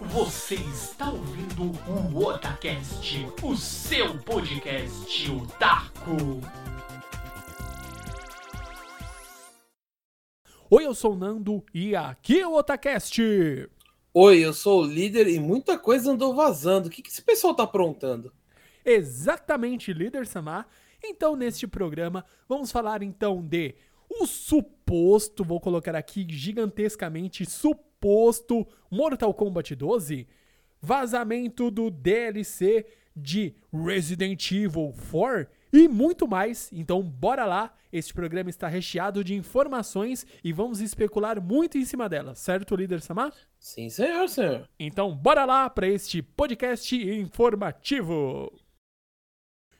Você está ouvindo o Otacast, o seu podcast otaku. Oi, eu sou o Nando e aqui é o Otacast. Oi, eu sou o líder e muita coisa andou vazando. O que, que esse pessoal tá aprontando? Exatamente, líder Samar. Então, neste programa, vamos falar então de o suposto, vou colocar aqui gigantescamente, suposto Mortal Kombat 12, vazamento do DLC de Resident Evil 4 e muito mais. Então, bora lá. Este programa está recheado de informações e vamos especular muito em cima delas, certo, líder Samar? Sim, senhor, senhor. Então, bora lá para este podcast informativo.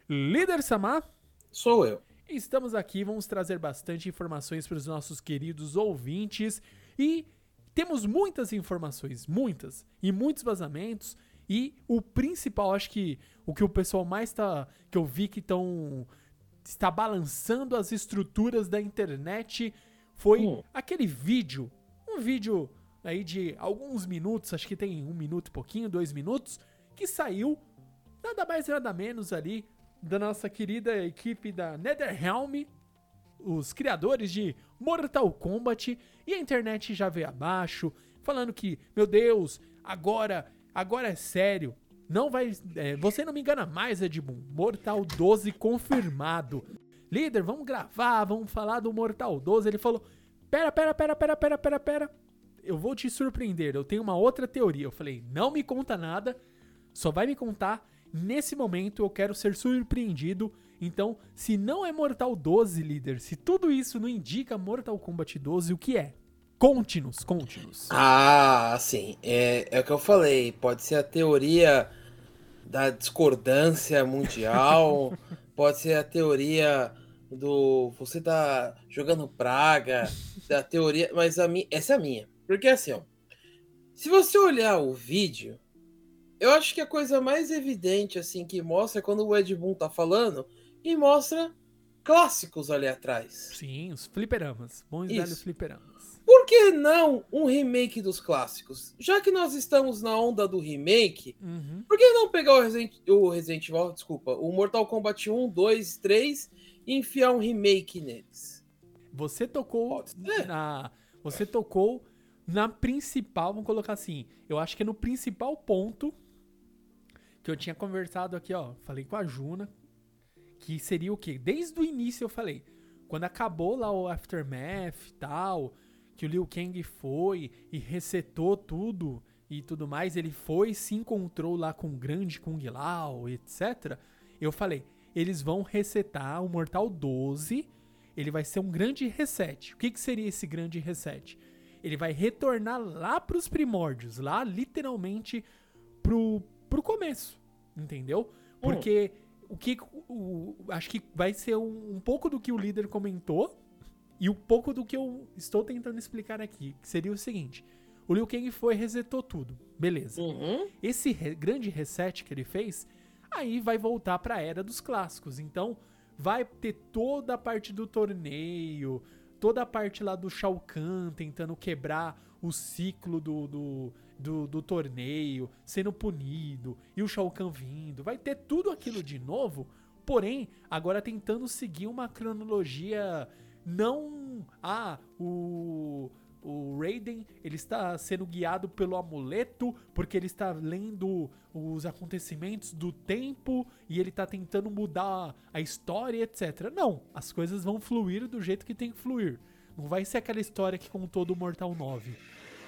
Líder Samar? Sou eu. Estamos aqui, vamos trazer bastante informações para os nossos queridos ouvintes e temos muitas informações, muitas, e muitos vazamentos. E o principal, acho que o que o pessoal mais tá. que eu vi que estão. está balançando as estruturas da internet foi Hum. aquele vídeo. Um vídeo aí de alguns minutos, acho que tem um minuto e pouquinho, dois minutos, que saiu nada mais nada menos ali da nossa querida equipe da NetherRealm, os criadores de Mortal Kombat, e a internet já veio abaixo, falando que, meu Deus, agora, agora é sério. Não vai. é, você não me engana mais, Edmund. Mortal 12 confirmado. Líder, vamos gravar, vamos falar do Mortal 12. Ele falou: Pera, pera, pera, pera, pera, pera, pera. Eu vou te surpreender. Eu tenho uma outra teoria. Eu falei: Não me conta nada. Só vai me contar nesse momento. Eu quero ser surpreendido. Então, se não é Mortal 12, líder, se tudo isso não indica Mortal Kombat 12, o que é? Conte-nos, conte-nos. Ah, sim. É, é o que eu falei. Pode ser a teoria da discordância mundial. pode ser a teoria do. Você tá jogando praga. Da teoria. Mas a minha, essa é a minha. Porque assim, ó. Se você olhar o vídeo, eu acho que a coisa mais evidente, assim, que mostra é quando o Ed Boon tá falando e mostra clássicos ali atrás. Sim, os fliperamas. Bons Isso. velhos fliperamas. Por que não um remake dos clássicos? Já que nós estamos na onda do remake, Uhum. por que não pegar o Resident, o Resident Evil, desculpa, o Mortal Kombat 1, 2, 3 e enfiar um remake neles? Você tocou na. Você tocou na principal, vamos colocar assim. Eu acho que é no principal ponto que eu tinha conversado aqui, ó. Falei com a Juna. Que seria o quê? Desde o início eu falei. Quando acabou lá o Aftermath e tal, que o Liu Kang foi e resetou tudo e tudo mais, ele foi, se encontrou lá com o grande Kung Lao, etc. Eu falei, eles vão resetar o Mortal 12 ele vai ser um grande reset. O que, que seria esse grande reset? Ele vai retornar lá pros primórdios, lá literalmente pro, pro começo, entendeu? Porque o que o, acho que vai ser um, um pouco do que o líder comentou e um pouco do que eu estou tentando explicar aqui, que seria o seguinte: o Liu Kang foi e resetou tudo, beleza? Uhum. esse re- grande reset que ele fez, aí vai voltar pra era dos clássicos. Então, vai ter toda a parte do torneio, toda a parte lá do Shao Kahn tentando quebrar o ciclo do, do, do, do torneio, sendo punido, e o Shao Kahn vindo. Vai ter tudo aquilo de novo, porém, agora tentando seguir uma cronologia não. Ah, o. O Raiden, ele está sendo guiado pelo amuleto, porque ele está lendo os acontecimentos do tempo e ele está tentando mudar a história, etc. Não, as coisas vão fluir do jeito que tem que fluir. Não vai ser aquela história que contou do Mortal 9.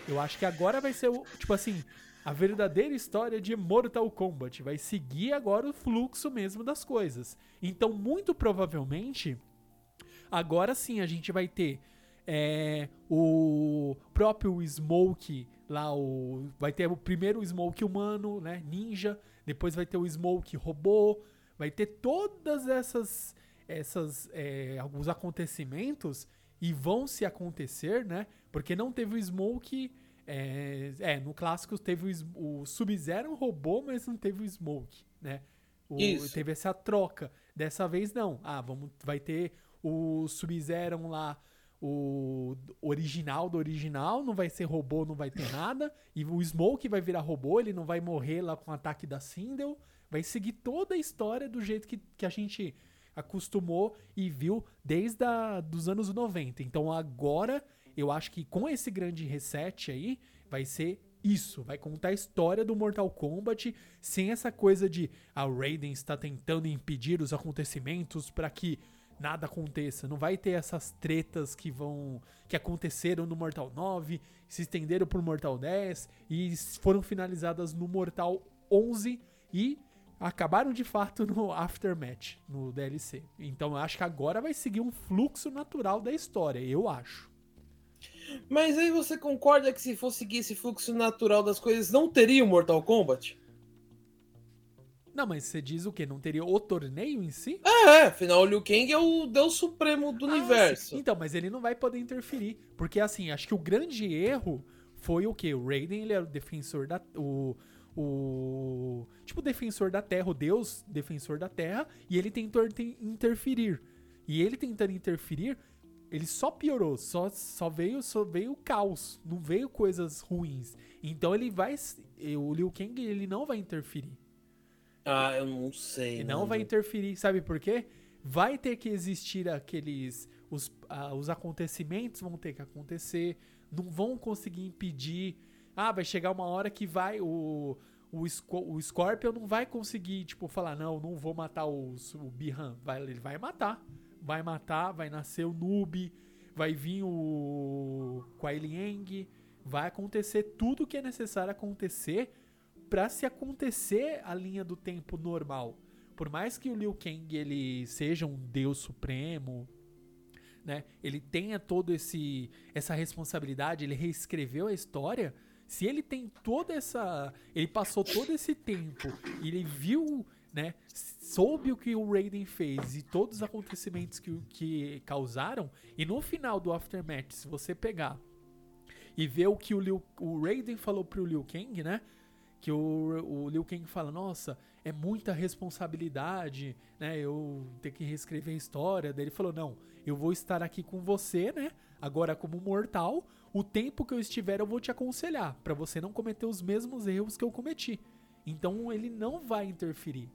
Eu acho que agora vai ser, tipo assim, a verdadeira história de Mortal Kombat. Vai seguir agora o fluxo mesmo das coisas. Então, muito provavelmente, agora sim a gente vai ter é, o próprio Smoke lá, o, vai ter o primeiro Smoke humano, né, ninja, depois vai ter o Smoke robô, vai ter todas essas, essas é, alguns acontecimentos e vão se acontecer, né, porque não teve o Smoke, é, é, no clássico teve o, o Sub-Zero robô, mas não teve o Smoke, né, o- Isso. teve essa troca, dessa vez não, ah, vamos, vai ter o Sub-Zero lá, o original do original, não vai ser robô, não vai ter nada. E o Smoke vai virar robô, ele não vai morrer lá com o ataque da Sindel. Vai seguir toda a história do jeito que, que a gente acostumou e viu desde a, dos anos 90. Então agora, eu acho que com esse grande reset aí, vai ser isso, vai contar a história do Mortal Kombat sem essa coisa de a ah, Raiden está tentando impedir os acontecimentos para que nada aconteça. Não vai ter essas tretas que vão que aconteceram no Mortal 9, se estenderam pro Mortal 10 e foram finalizadas no Mortal 11 e acabaram de fato no Aftermath, no DLC. Então eu acho que agora vai seguir um fluxo natural da história, eu acho. Mas aí você concorda que se fosse seguir esse fluxo natural das coisas, não teria o Mortal Kombat? Não, mas você diz o quê? Não teria o torneio em si? É, é afinal o Liu Kang é o deus supremo do ah, universo. Sim. Então, mas ele não vai poder interferir. Porque, assim, acho que o grande erro foi o quê? O Raiden, ele era o defensor da... O, o... Tipo, defensor da Terra, o deus defensor da Terra, e ele tentou interferir. E ele tentando interferir, ele só piorou, só, só veio só veio caos, não veio coisas ruins. Então ele vai o Liu Kang ele não vai interferir. Ah, eu não sei. Ele não, vai interferir, sabe por quê? Vai ter que existir aqueles os, ah, os acontecimentos vão ter que acontecer, não vão conseguir impedir. Ah, vai chegar uma hora que vai o o, o Scorpion não vai conseguir, tipo, falar, não, não vou matar os, o Bihan. Vai, ele vai matar vai matar, vai nascer o Noob, vai vir o Kuai Liang, vai acontecer tudo o que é necessário acontecer para se acontecer a linha do tempo normal. Por mais que o Liu Kang ele seja um deus supremo, né? Ele tenha todo esse essa responsabilidade, ele reescreveu a história. Se ele tem toda essa, ele passou todo esse tempo, ele viu né, soube o que o Raiden fez e todos os acontecimentos que, que causaram, e no final do Aftermath, se você pegar e ver o que o, Liu, o Raiden falou pro Liu Kang, né? Que o, o Liu Kang fala, nossa, é muita responsabilidade, né? Eu ter que reescrever a história. Daí ele falou, não, eu vou estar aqui com você, né? Agora como mortal, o tempo que eu estiver eu vou te aconselhar, para você não cometer os mesmos erros que eu cometi. Então ele não vai interferir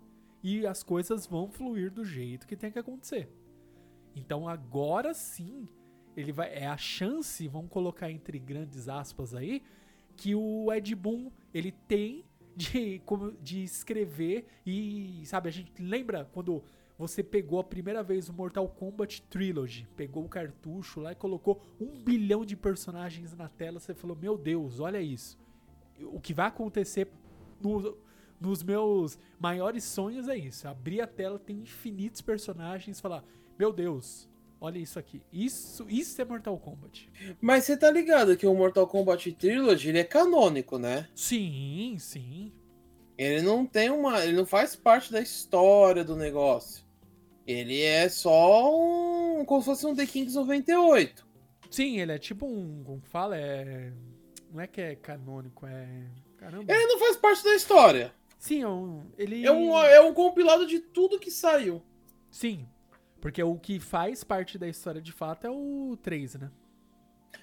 e as coisas vão fluir do jeito que tem que acontecer. Então agora sim, ele vai é a chance, vamos colocar entre grandes aspas aí, que o Ed Boon ele tem de de escrever e sabe, a gente lembra quando você pegou a primeira vez o Mortal Kombat Trilogy, pegou o cartucho lá e colocou um bilhão de personagens na tela, você falou, meu Deus, olha isso. O que vai acontecer no, nos meus maiores sonhos é isso. Abrir a tela, tem infinitos personagens, falar, meu Deus, olha isso aqui. Isso, isso é Mortal Kombat. Mas você tá ligado que o Mortal Kombat Trilogy ele é canônico, né? Sim, sim. Ele não tem uma. Ele não faz parte da história do negócio. Ele é só um. como se fosse um The Kings 98. Sim, ele é tipo um. Como que fala? É. Não é que é canônico, é. Caramba. Ele não faz parte da história. Sim, é um, ele. É um, é um compilado de tudo que saiu. Sim. Porque o que faz parte da história de fato é o 3, né?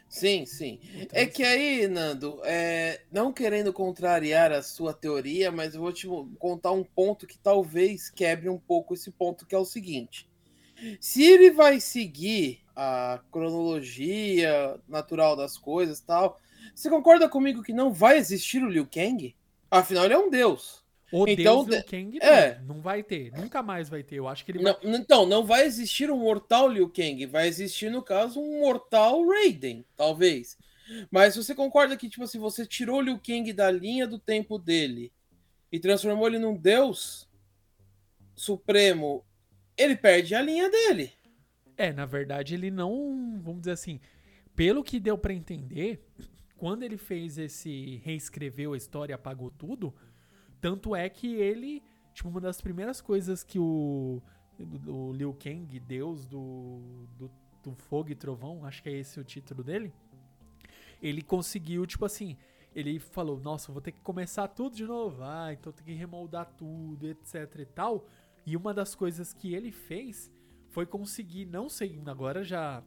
Sim, sim. É que aí, Nando, é, não querendo contrariar a sua teoria, mas eu vou te contar um ponto que talvez quebre um pouco esse ponto, que é o seguinte. Se ele vai seguir a cronologia natural das coisas tal, você concorda comigo que não vai existir o Liu Kang? Afinal, ele é um deus. O então, Deus Liu Kang é. não, vai ter, nunca mais vai ter. Eu acho que ele vai... não, Então, não vai existir um mortal Liu Kang, vai existir, no caso, um mortal Raiden, talvez. Mas você concorda que, tipo assim, você tirou o Liu Kang da linha do tempo dele e transformou ele num deus supremo, ele perde a linha dele. É, na verdade, ele não, vamos dizer assim, pelo que deu para entender, quando ele fez esse reescreveu a história, apagou tudo, tanto é que ele, tipo, uma das primeiras coisas que o, o Liu Kang, deus do, do, do fogo e trovão, acho que é esse o título dele, ele conseguiu, tipo assim, ele falou, nossa, vou ter que começar tudo de novo, ah, então tem que remoldar tudo, etc e tal. E uma das coisas que ele fez foi conseguir, não sei, agora já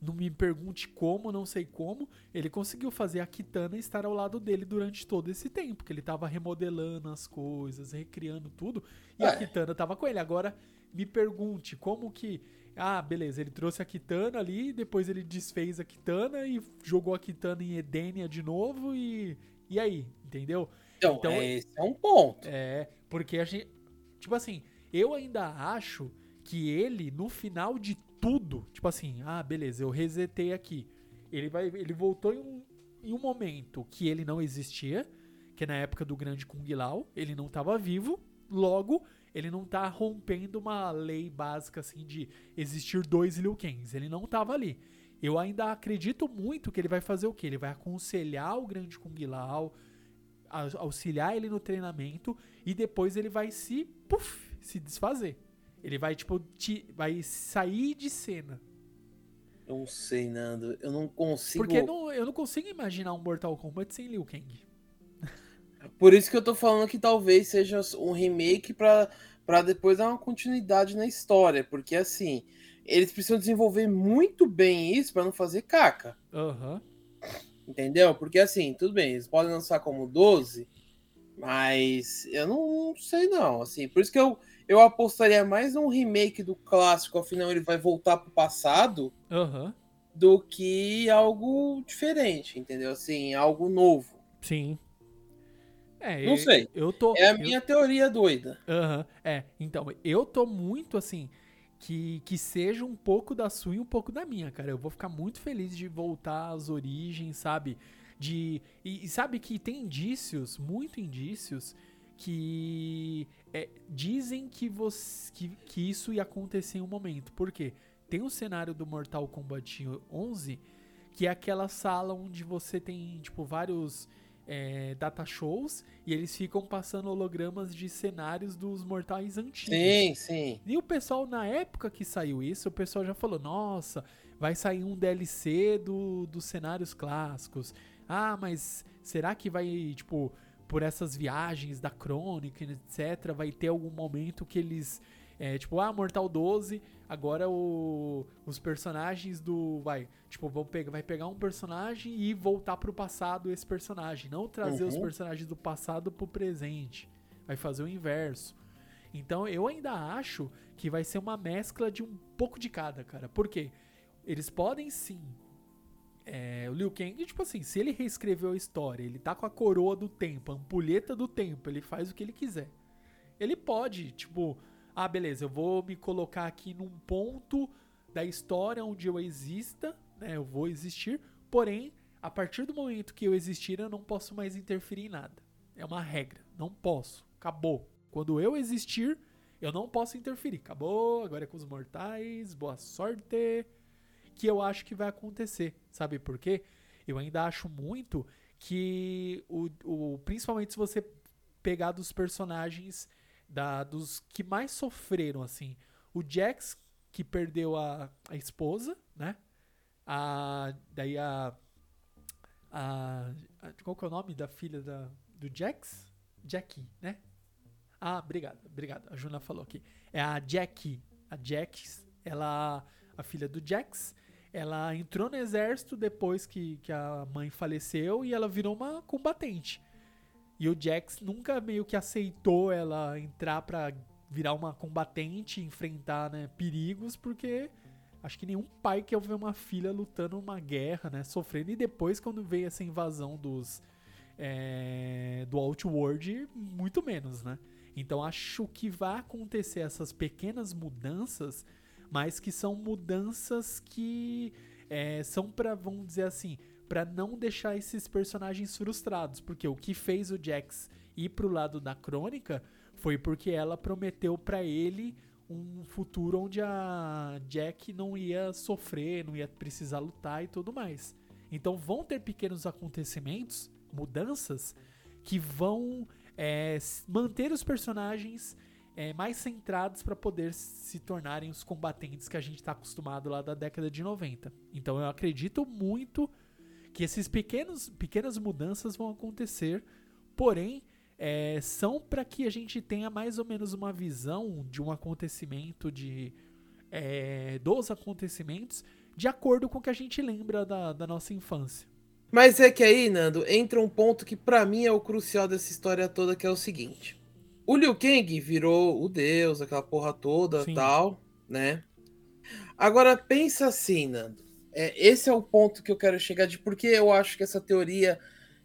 Não me pergunte como, não sei como. Ele conseguiu fazer a Kitana estar ao lado dele durante todo esse tempo. Que ele tava remodelando as coisas, recriando tudo. E a É. Kitana tava com ele. Agora, me pergunte como que. Ah, beleza, ele trouxe a Kitana ali, depois ele desfez a Kitana e jogou a Kitana em Edenia de novo e. E aí, entendeu? Então, Então, é, esse é um ponto. É, porque a gente. Tipo assim, eu ainda acho que ele, no final de tudo, tipo assim, ah, beleza, eu resetei aqui. Ele, vai, ele voltou em um, em um momento que ele não existia, que é na época do grande Kung Lao, ele não estava vivo, logo, ele não tá rompendo uma lei básica assim de existir dois Liu Kangs, ele não tava ali. Eu ainda acredito muito que ele vai fazer o quê? Ele vai aconselhar o grande Kung Lao, au- auxiliar ele no treinamento e depois ele vai se puff, se desfazer. Ele vai tipo ti- vai sair de cena. Eu não sei, Nando. Eu não consigo. Porque não, eu não consigo imaginar um Mortal Kombat sem Liu Kang. Por isso que eu tô falando que talvez seja um remake pra, pra depois dar uma continuidade na história. Porque assim, eles precisam desenvolver muito bem isso pra não fazer caca. Aham. Entendeu? Porque assim, tudo bem, eles podem lançar como 12, mas eu não, não sei não. Assim, por isso que eu, eu apostaria mais num remake do clássico, afinal ele vai voltar pro passado, Aham. do que algo diferente, entendeu? Assim, algo novo. Sim. É, Não eu- sei. Eu tô É a eu- minha teoria doida. Aham, é. Então, eu tô muito assim. Que, que seja um pouco da sua e um pouco da minha, cara. Eu vou ficar muito feliz de voltar às origens, sabe? De. E, e sabe que tem indícios, muito indícios, que é, dizem que, você, que, que isso ia acontecer em um momento. Por quê? Tem um cenário do Mortal Kombat 11 que é aquela sala onde você tem, tipo, vários é, data shows e eles ficam passando hologramas de cenários dos mortais antigos. Sim, sim. E o pessoal, na época que saiu isso, o pessoal já falou: nossa, vai sair um DLC do, dos cenários clássicos. Ah, mas será que vai, tipo, por essas viagens da crônica, etc., vai ter algum momento que eles. É, tipo, ah, Mortal 12, agora o, os personagens do. Vai, tipo, vão pegar, vai pegar um personagem e voltar pro passado esse personagem. Não trazer os Uhum. personagens do passado pro presente. Vai fazer o inverso. Então eu ainda acho que vai ser uma mescla de um pouco de cada, cara. Por quê? Eles podem sim. É, o Liu Kang, tipo assim, se ele reescreveu a história, ele tá com a coroa do tempo, a ampulheta do tempo, ele faz o que ele quiser. Ele pode, tipo, ah, beleza, eu vou me colocar aqui num ponto da história onde eu exista, né? Eu vou existir, porém, a partir do momento que eu existir, eu não posso mais interferir em nada. É uma regra, não posso. Acabou. Quando eu existir, eu não posso interferir. Acabou, agora é com os mortais, boa sorte. Que eu acho que vai acontecer. Sabe por quê? Eu ainda acho muito que o, o principalmente se você pegar dos personagens da, dos que mais sofreram assim, o Jax que perdeu a, a esposa, né? A daí a, a, a qual que é o nome da filha da, do Jax? Jackie, né? Ah, obrigado, obrigado. A Juna falou aqui. É a Jackie. A Jax, ela, a filha do Jax, ela entrou no exército depois que, que a mãe faleceu e ela virou uma combatente. E o Jax nunca meio que aceitou ela entrar pra virar uma combatente, enfrentar né, perigos, porque acho que nenhum pai quer ver uma filha lutando uma guerra, né, sofrendo. E depois, quando veio essa invasão dos é, do Outworld, muito menos, né? Então acho que vai acontecer essas pequenas mudanças, mas que são mudanças que é, são para, vamos dizer assim, para não deixar esses personagens frustrados, porque o que fez o Jax ir pro lado da crônica foi porque ela prometeu para ele um futuro onde a Jack não ia sofrer, não ia precisar lutar e tudo mais. Então vão ter pequenos acontecimentos, mudanças que vão é, manter os personagens é, mais centrados para poder se tornarem os combatentes que a gente está acostumado lá da década de 90. Então eu acredito muito que esses pequenos pequenas mudanças vão acontecer, porém é, são para que a gente tenha mais ou menos uma visão de um acontecimento de é, dos acontecimentos de acordo com o que a gente lembra da, da nossa infância. Mas é que aí, Nando, entra um ponto que para mim é o crucial dessa história toda, que é o seguinte. O Liu Kang virou o deus, aquela porra toda, Sim. tal, né? Agora pensa assim, Nando. É, esse é o ponto que eu quero chegar de porque eu acho que essa teoria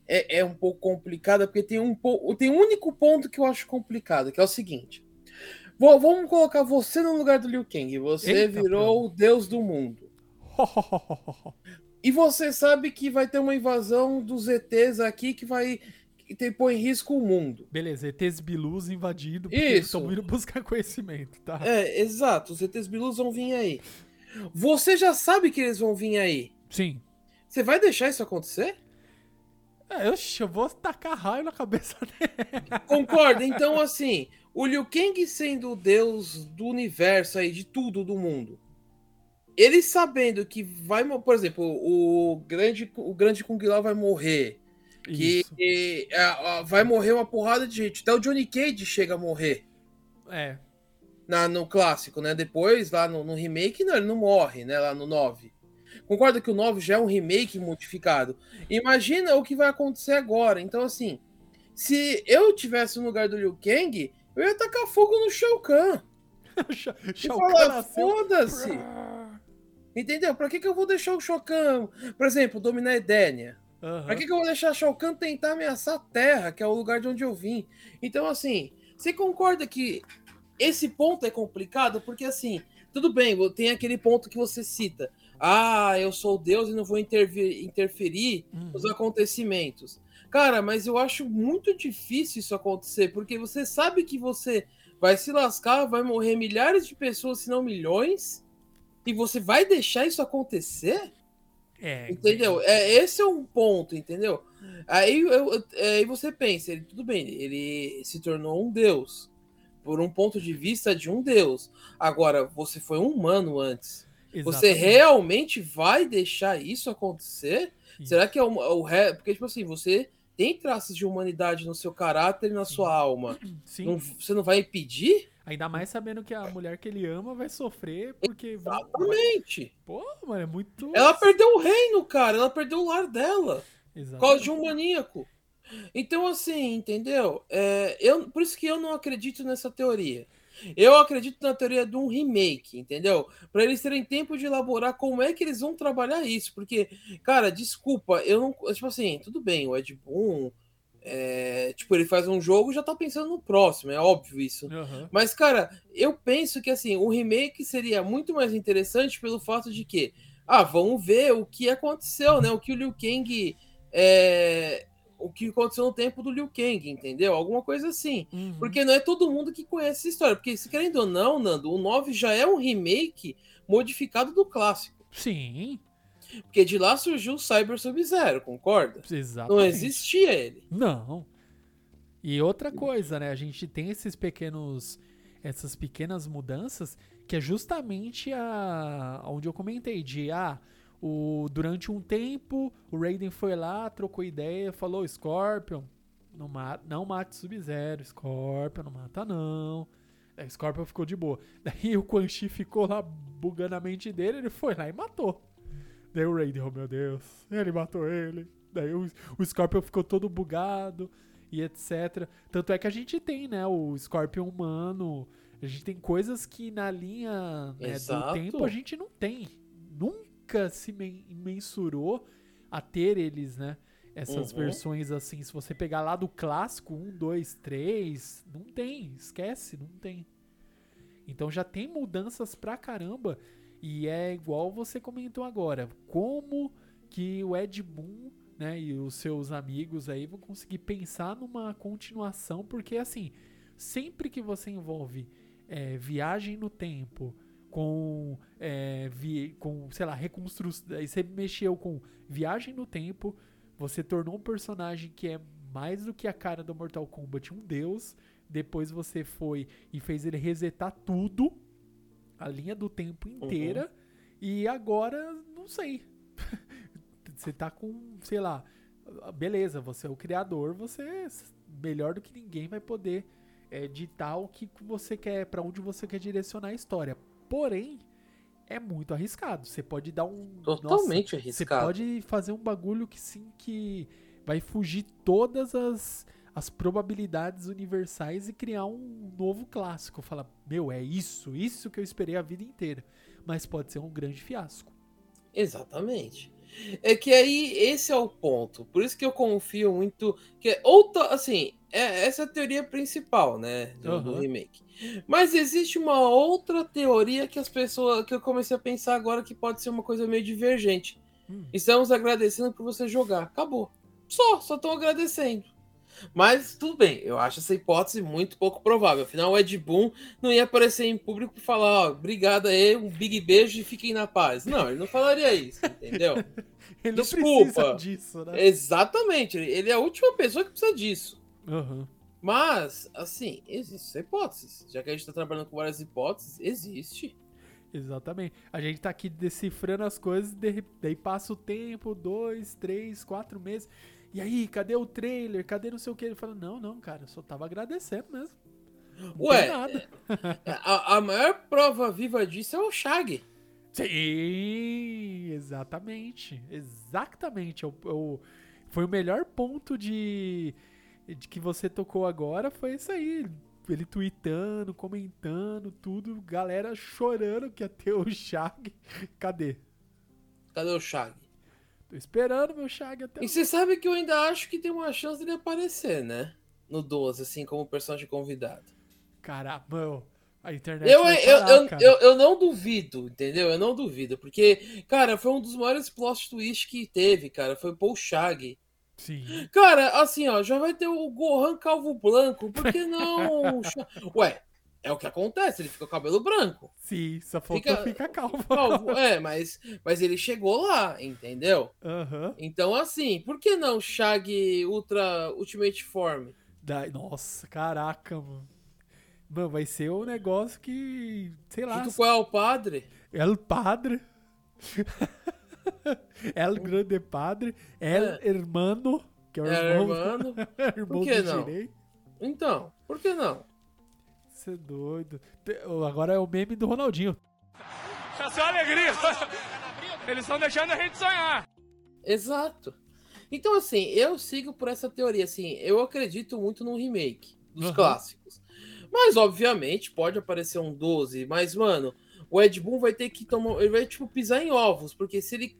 é, é um pouco complicada, porque tem um, po- tem um único ponto que eu acho complicado, que é o seguinte. Vou- vamos colocar você no lugar do Liu Kang. Você Eita, virou o deus do mundo. E você sabe que vai ter uma invasão dos ETs aqui que vai que tem, põe em risco o mundo. Beleza, ETs Bilus invadido, porque Isso. estão indo buscar conhecimento, tá? É, exato. Os ETs Bilus vão vir aí. Você já sabe que eles vão vir aí. Sim. Você vai deixar isso acontecer? É, oxe, eu vou tacar raio na cabeça dele. Concorda? Então, assim, o Liu Kang sendo o deus do universo aí, de tudo do mundo. Ele sabendo que vai, por exemplo, o grande, o grande Kung Lao vai morrer. Que é, vai morrer uma porrada de gente. Até o Johnny Cage chega a morrer. É, na, no clássico, né? Depois, lá no, no remake, não, ele não morre, né? Lá no 9. Concorda que o 9 já é um remake modificado? Imagina o que vai acontecer agora. Então, assim, se eu tivesse no lugar do Liu Kang, eu ia tacar fogo no Shao Kahn. Shao E Shao Kahn falar, foda-se. Entendeu? Pra que, que eu vou deixar o Shao Kahn, por exemplo, dominar Edenia? Aham. Pra que, que eu vou deixar Shao Kahn tentar ameaçar a Terra, que é o lugar de onde eu vim? Então, assim, você concorda que esse ponto é complicado? Porque, assim, tudo bem, tem aquele ponto que você cita. Ah, eu sou Deus e não vou interferir Hum. nos acontecimentos. Cara, mas eu acho muito difícil isso acontecer, porque você sabe que você vai se lascar, vai morrer milhares de pessoas, se não milhões, e você vai deixar isso acontecer? É, Entendeu? É, esse é um ponto, entendeu? Aí, eu- aí você pensa, ele, tudo bem, ele se tornou um deus. Por um ponto de vista de um deus. Agora, você foi um humano antes. Você exatamente. realmente vai deixar isso acontecer? Será que é o, o ré? Porque, tipo assim, você tem traços de humanidade no seu caráter e na Sim. sua alma. Sim. Não- você não vai impedir? Ainda mais sabendo que a mulher que ele ama vai sofrer porque. vai- Exatamente. Pô, mano, é muito. Ela perdeu o reino, cara. Ela perdeu o lar dela. Por causa de um maníaco. Então, assim, entendeu? É, eu, por isso que eu não acredito nessa teoria. Eu acredito na teoria de um remake, entendeu? Para eles terem tempo de elaborar como é que eles vão trabalhar isso. Porque, cara, desculpa, eu não. Tipo assim, tudo bem, o Ed Boon. É, tipo, ele faz um jogo e já tá pensando no próximo, é óbvio isso. Aham. Mas, cara, eu penso que assim, o remake seria muito mais interessante pelo fato de que, ah, vamos ver o que aconteceu, né? O que o Liu Kang. É... O que aconteceu no tempo do Liu Kang, entendeu? Alguma coisa assim. Uhum. Porque não é todo mundo que conhece essa história. Porque, se querendo ou não, Nando, o 9 já é um remake modificado do clássico. Sim, Porque de lá surgiu o Cyber Sub-Zero, concorda? exatamente. Não existia ele. Não. E outra coisa, né? A gente tem esses pequenos. Essas pequenas mudanças que é justamente a. onde eu comentei, de ah, o, durante um tempo o Raiden foi lá, trocou ideia, falou, Scorpion, não mata, não mate Sub-Zero, Scorpion, não mata não. Aí Scorpion ficou de boa. Daí o Quan Chi ficou lá bugando a mente dele, ele foi lá e matou. Daí o Raiden, oh meu Deus, ele matou ele. Daí o, o Scorpion ficou todo bugado e etc. Tanto é que a gente tem, né, o Scorpion humano. A gente tem coisas que na linha né, do tempo a gente não tem. Nunca se men- mensurou a ter eles, né? Essas Uhum. versões assim. Se você pegar lá do clássico 1, 2, 3, não tem. Esquece, não tem. Então já tem mudanças pra caramba. E é igual você comentou agora. Como que o Ed Boon né, e os seus amigos aí vão conseguir pensar numa continuação, porque assim, sempre que você envolve é, viagem no tempo com, é, vi- com sei lá, reconstrução, você mexeu com viagem no tempo, você tornou um personagem que é mais do que a cara do Mortal Kombat, um deus, depois você foi e fez ele resetar tudo, a linha do tempo inteira, e agora, não sei, você tá com, sei lá, beleza, você é o criador, você é melhor do que ninguém vai poder é, ditar o que você quer, pra onde você quer direcionar a história. Porém, é muito arriscado. Você pode dar um. Totalmente Nossa, arriscado. Você pode fazer um bagulho que sim, que vai fugir todas as, as probabilidades universais e criar um novo clássico. Falar, meu, é isso, isso que eu esperei a vida inteira. Mas pode ser um grande fiasco. Exatamente. É que aí esse é o ponto. Por isso que eu confio muito. Que ou assim, é, essa é a teoria principal, né? Do, Aham. do remake. Mas existe uma outra teoria que as pessoas. que eu comecei a pensar agora que pode ser uma coisa meio divergente. Hum. Estamos agradecendo por você jogar. Acabou. Só, só estão agradecendo. Mas tudo bem, eu acho essa hipótese muito pouco provável. Afinal, o Ed Boon não ia aparecer em público e falar: ó, obrigado aí, um big beijo e fiquem na paz. Não, ele não falaria isso, entendeu? Ele não Desculpa. precisa disso, né? Exatamente, ele é a última pessoa que precisa disso. Aham. Mas, assim, existe hipóteses. Já que a gente tá trabalhando com várias hipóteses, existe. Exatamente. A gente tá aqui decifrando as coisas, daí passa o tempo, dois, três, quatro meses. E aí, cadê o trailer? Cadê não sei o que? Ele fala, não, não, cara, eu só tava agradecendo mesmo. Não Ué, nada. a, a maior prova viva disso é o Shag. Sim, exatamente. Exatamente. É o- é o- foi o melhor ponto de, de que você tocou agora, foi isso aí. Ele tweetando, comentando, tudo, galera chorando que ia ter o Shag. Cadê? Cadê o Shag? Tô esperando meu Shag até E você sabe que eu ainda acho que tem uma chance dele aparecer, né? No 12, assim, como personagem convidado. Caramba, a internet Eu, eu, parar, eu, cara. eu, eu não duvido, entendeu? Eu não duvido. Porque, cara, foi um dos maiores plot twists que teve, cara. Foi o Shag. Sim. Cara, assim, ó, já vai ter o Gohan Calvo Branco. Por que não? Ué, é o que acontece, ele fica com o cabelo branco. Sim, só faltou Fica- ficar calmo. Calvo, é, mas, mas ele chegou lá, entendeu? Aham. Então, assim, por que não Shag Ultra Ultimate Form? Da- Nossa, caraca, mano. Mano, vai ser um negócio que, sei lá, Junto com o El Padre? El Padre. El Grande Padre. El É. Hermano. Que é o É, irmão, irmão. irmão Por que não? Jirei. Então, por que não? Você é doido. Agora é o meme do Ronaldinho. É só alegria. Eles estão deixando a gente sonhar. Exato. Então, assim, eu sigo por essa teoria, assim, eu acredito muito no remake dos Aham. clássicos. Mas, obviamente, pode aparecer um 12, mas, mano, o Ed Boon vai ter que tomar. Ele vai, tipo, pisar em ovos, porque se ele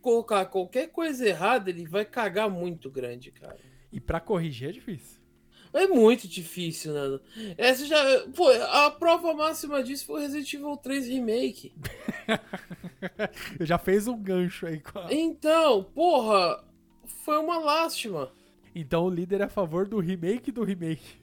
colocar qualquer coisa errada, ele vai cagar muito grande, cara. E pra corrigir é difícil. É muito difícil, Nando. Essa já. Pô, a prova máxima disso foi o Resident Evil 3 Remake. Eu já fez um gancho aí. com a- Então, porra, foi uma lástima. Então o líder é a favor do remake do remake.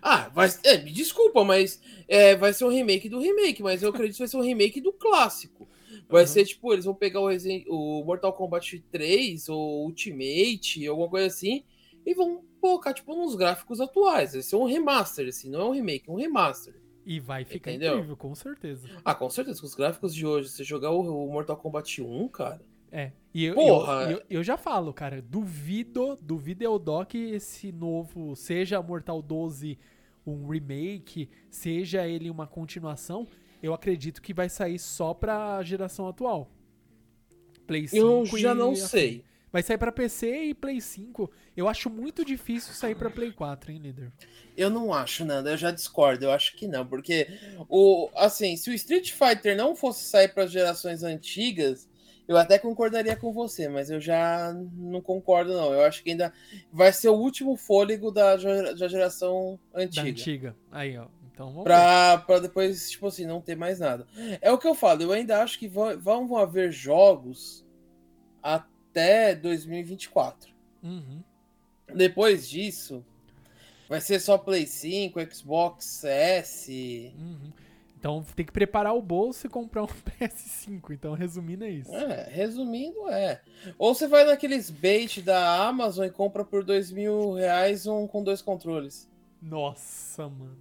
Ah, vai, é, me desculpa, mas é, vai ser um remake do remake, mas eu acredito que vai ser um remake do clássico. Vai Uhum. ser tipo, eles vão pegar o, Resident- o Mortal Kombat 3 ou Ultimate, alguma coisa assim, e vão colocar, tipo, nos gráficos atuais. Vai ser um remaster, assim, não é um remake, é um remaster. E vai ficar Entendeu? incrível, com certeza. Ah, com certeza, com os gráficos de hoje, você jogar o, o Mortal Kombat 1, cara. É. E eu, Porra! eu, eu, eu já falo, cara, duvido, duvido eu dó que esse novo, seja Mortal 12 um remake, seja ele uma continuação, eu acredito que vai sair só pra geração atual. Play 5 Eu já não afim. sei. Vai sair pra PC e Play 5. Eu acho muito difícil sair pra Play 4, hein, líder? Eu não acho, Nanda, eu já discordo, eu acho que não, porque o assim, se o Street Fighter não fosse sair para as gerações antigas, eu até concordaria com você, mas eu já não concordo não. Eu acho que ainda vai ser o último fôlego da, da geração Da antiga. antiga. Aí, ó. Então vamos ver. Pra, pra depois, tipo assim, não ter mais nada. É o que eu falo, eu ainda acho que vão, vão haver jogos até 2024. Uhum. Depois disso, vai ser só Play 5, Xbox S. Uhum. Então tem que preparar o bolso e comprar um PS5. Então, resumindo, é isso. É, resumindo, é. Ou você vai naqueles bait da Amazon e compra por dois mil reais um com dois controles. Nossa, mano.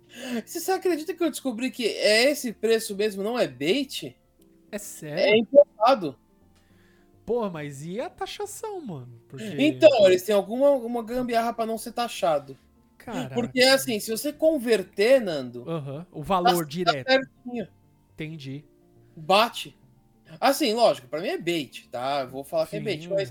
Você acredita que eu descobri que é esse preço mesmo, não é bait? É É sério? importado. Porra, mas e a taxação, mano? Porque, Então, eles têm alguma, alguma gambiarra pra não ser taxado. Caraca. Porque assim, se você converter, Nando, Aham, O valor tá direto. certinho. Entendi. Bate. Assim, lógico, pra mim é bait, tá? Eu Vou falar que é bait, Sim. mas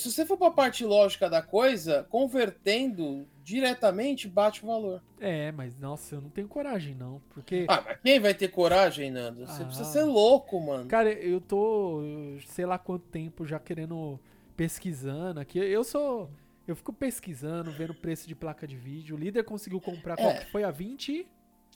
se você for pra parte lógica da coisa, convertendo diretamente, bate o valor. É, mas nossa, eu não tenho coragem não, porque Ah, mas quem vai ter coragem, Nando? Você Ah. precisa ser louco, mano. cara, eu tô sei lá quanto tempo já querendo pesquisando aqui. Eu sou eu fico pesquisando, vendo o preço de placa de vídeo. O líder conseguiu comprar qual É. que foi a 20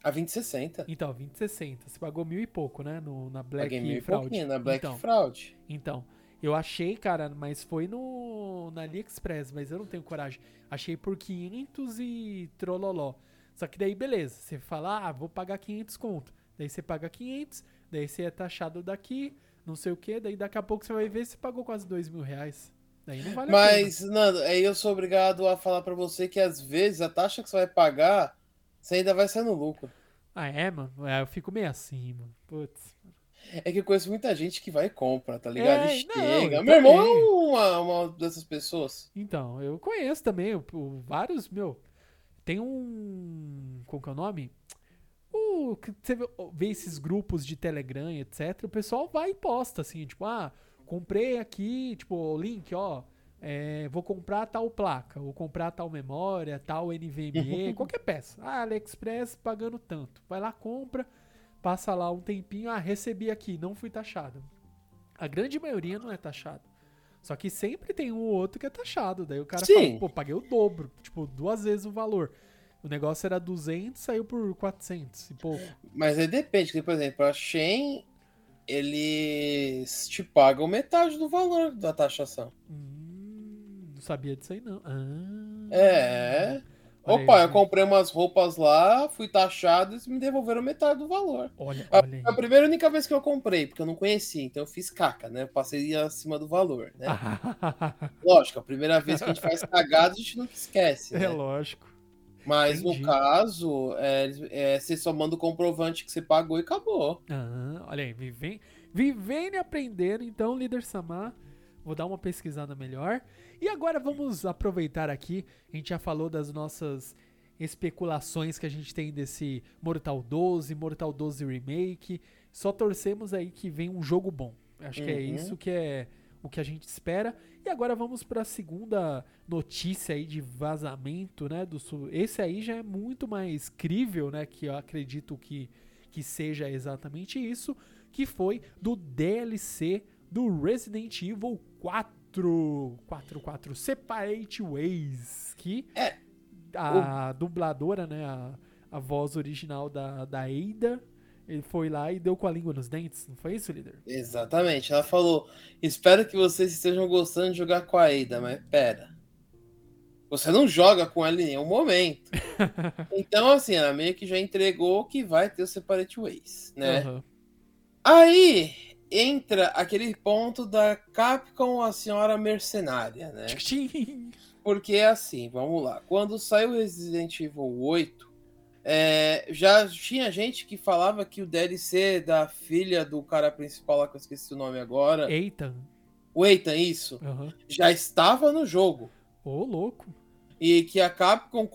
A 2060. Então, 2060. Você pagou mil e pouco, né? No, na Black Paguei mil e Fraud. pouquinho na Black então, Fraud. Então, eu achei, cara, mas foi no na AliExpress, mas eu não tenho coragem. Achei por 500 e trololó. Só que daí, beleza. Você fala, ah, vou pagar 500 conto. Daí você paga 500, daí você é taxado daqui, não sei o que. Daí daqui a pouco você vai ver se pagou quase 2 mil reais. Daí não vale a pena. Mas, Nando, aí eu sou obrigado a falar pra você que às vezes a taxa que você vai pagar, você ainda vai sair no lucro. Ah, é, mano? É, eu fico meio assim, mano. Putz. É que eu conheço muita gente que vai e compra, tá ligado? É, não, chega. eu Meu irmão é também. uma, uma dessas pessoas. Então, eu conheço também vários, meu. Tem um. Como que é o nome? O, que você vê, esses grupos de Telegram, etc. O pessoal vai e posta assim, tipo, ah, comprei aqui, tipo, o link, ó. é, vou comprar tal placa, vou comprar tal memória, tal NVMe, qualquer peça. Ah, AliExpress pagando tanto. Vai lá, compra, passa lá um tempinho, ah, recebi aqui, não fui taxado. A grande maioria não é taxado. Só que sempre tem um ou outro que é taxado. Daí o cara Sim. fala, pô, paguei o dobro, tipo, duas vezes o valor. O negócio era 200, saiu por 400 e pouco. Mas aí depende, por exemplo, a Shen, eles te pagam metade do valor da taxação. Hum, não sabia disso aí, não. Ah, É. Opa, aí, eu comprei umas roupas lá, fui taxado e me devolveram metade do valor. Olha, A, olha aí. a primeira e única vez que eu comprei, porque eu não conhecia, então eu fiz caca, né? Eu passei acima do valor, né? Lógico, a primeira vez que a gente faz cagada, a gente nunca esquece, é né? lógico. Mas entendi. no caso, é, é, você só manda o comprovante que você pagou e acabou. Ah, olha aí, vivem, vivendo e aprendendo. Então, líder Samar, vou dar uma pesquisada melhor. E agora vamos aproveitar aqui. A gente já falou das nossas especulações que a gente tem desse Mortal 12, Mortal 12 Remake. Só torcemos aí que vem um jogo bom. Acho que é Uhum. isso que é o que a gente espera. E agora vamos para a segunda notícia aí de vazamento, né? Do. Esse aí já é muito mais crível, né? Que eu acredito que, que seja exatamente isso. Que foi do DLC do Resident Evil 4. 44 Separate Ways. Que É, a dubladora, né? A, a voz original da, da Ada. Ele foi lá e deu com a língua nos dentes. Não foi isso, líder? Exatamente. Ela falou: Espero que vocês estejam gostando de jogar com a Ada, mas pera. Você não joga com ela em nenhum momento. então, assim, ela meio que já entregou que vai ter o Separate Ways, né? Aham. Aí entra aquele ponto da Capcom, a senhora mercenária, né? Porque é assim, vamos lá. Quando saiu Resident Evil 8, é, já tinha gente que falava que o DLC da filha do cara principal lá, que eu esqueci o nome agora, Eita. o Ethan, isso, Aham. já estava no jogo. Ô, louco. E que a Capcom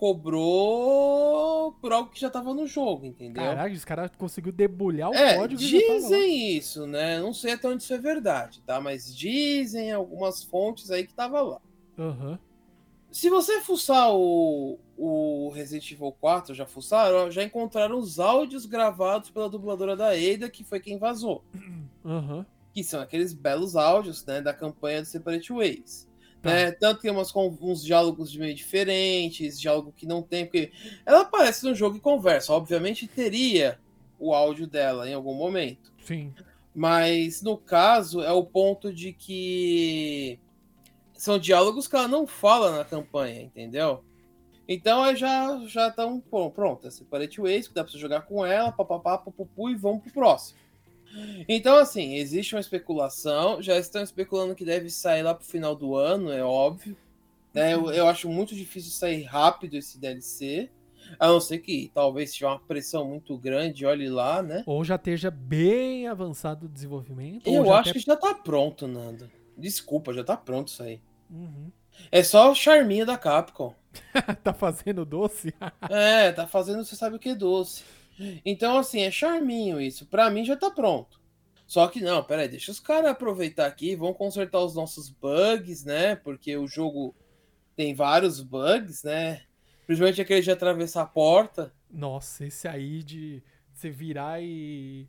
cobrou por algo que já estava no jogo, entendeu? Caralho, os caras conseguiu debulhar o É, código já tava lá. dizem isso, né? Não sei até onde isso é verdade, tá? Mas dizem algumas fontes aí que tava lá. Aham. Se você fuçar o, o Resident Evil 4, já fuçaram, já encontraram os áudios gravados pela dubladora da Ada, que foi quem vazou. Aham. Que são aqueles belos áudios, né, da campanha do Separate Ways. Tá. Né? Tanto que tem umas, uns diálogos meio diferentes, diálogo que não tem, porque ela aparece no jogo e conversa. Obviamente teria o áudio dela em algum momento. Sim. Mas no caso é o ponto de que são diálogos que ela não fala na campanha, entendeu? Então aí já já estão pronto, é Separate Ways, que dá pra você jogar com ela, papapá, pupupu, e vamos pro próximo. Então, assim, existe uma especulação, já estão especulando que deve sair lá pro final do ano, é óbvio. né? Eu, eu acho muito difícil sair rápido esse DLC, a não ser que talvez tiver uma pressão muito grande, olhe lá, né? Ou já esteja bem avançado o desenvolvimento. Eu acho até- que já tá pronto, Nando. Desculpa, já tá pronto isso aí. Uhum. É só o charminho da Capcom. tá fazendo doce? É, tá fazendo você sabe o que é doce. Então, assim, é charminho isso. Pra mim já tá pronto. Só que não, peraí, deixa os caras aproveitar aqui, vão consertar os nossos bugs, né? Porque o jogo tem vários bugs, né? Principalmente aquele de atravessar a porta. Nossa, esse aí de você virar e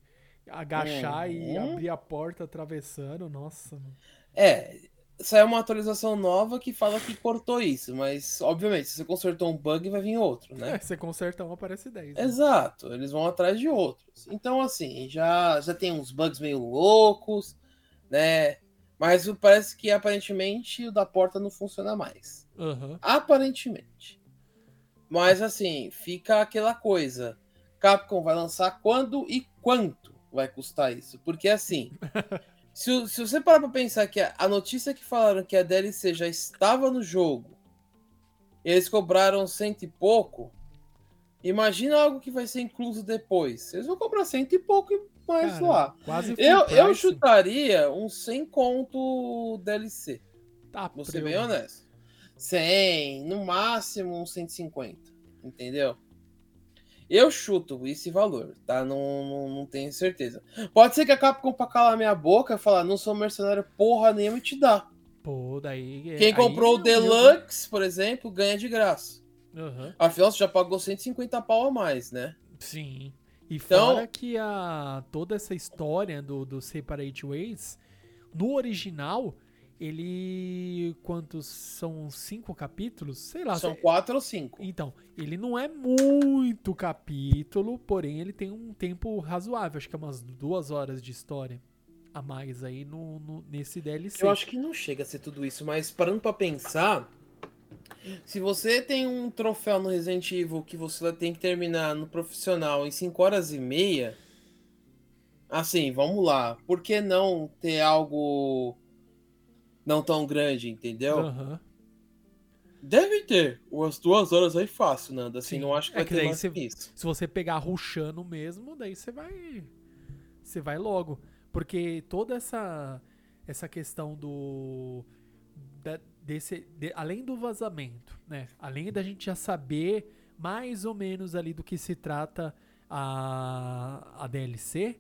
agachar e Uhum. abrir a porta atravessando, nossa. mano. É, saiu uma atualização nova que fala que cortou isso, mas obviamente, se você consertou um bug, vai vir outro, né? É, você conserta um, aparece 10. né? Exato, eles vão atrás de outros. Então, assim, já, já tem uns bugs meio loucos, né? Mas parece que aparentemente o da porta não funciona mais. Aham. Aparentemente. Mas assim, fica aquela coisa. Capcom vai lançar quando e quanto vai custar isso? Porque assim, se, se você parar pra pensar que a, a notícia que falaram que a DLC já estava no jogo, eles cobraram cento e pouco, imagina algo que vai ser incluso depois. Eles vão cobrar cento e pouco e mais Cara, lá. Eu, eu chutaria uns 100 conto DLC. Tá, Vou ser bem honesto. 100, no máximo uns 150, entendeu? Eu chuto esse valor, tá? Não, não, não tenho certeza. Pode ser que a Capcom pra calar minha boca e falar, não sou mercenário porra nenhuma e te dá. Pô, daí. Quem aí comprou o é Deluxe, por exemplo, ganha de graça. Aham. Afinal, você já pagou 150 pau a mais, né? Sim. E Então- fora que a, toda essa história do, do Separate Ways, no original, ele. Quantos são? Cinco capítulos? Sei lá. São quatro ou cinco. Então, ele não é muito capítulo, porém ele tem um tempo razoável. Acho que é umas duas horas de história a mais aí no, no- nesse DLC. Eu acho que não chega a ser tudo isso, mas parando pra pensar, se você tem um troféu no Resident Evil que você tem que terminar no profissional em 5 horas e meia, assim, vamos lá, por que não ter algo não tão grande, entendeu? Aham. Deve ter umas duas horas aí fácil, Nanda, assim, Sim. não acho que É vai que ter mais que isso. Se você pegar rushando mesmo, daí você vai. Você vai logo. Porque toda essa essa questão do. da- desse, de- além do vazamento, né? Além da gente já saber mais ou menos ali do que se trata a, a DLC,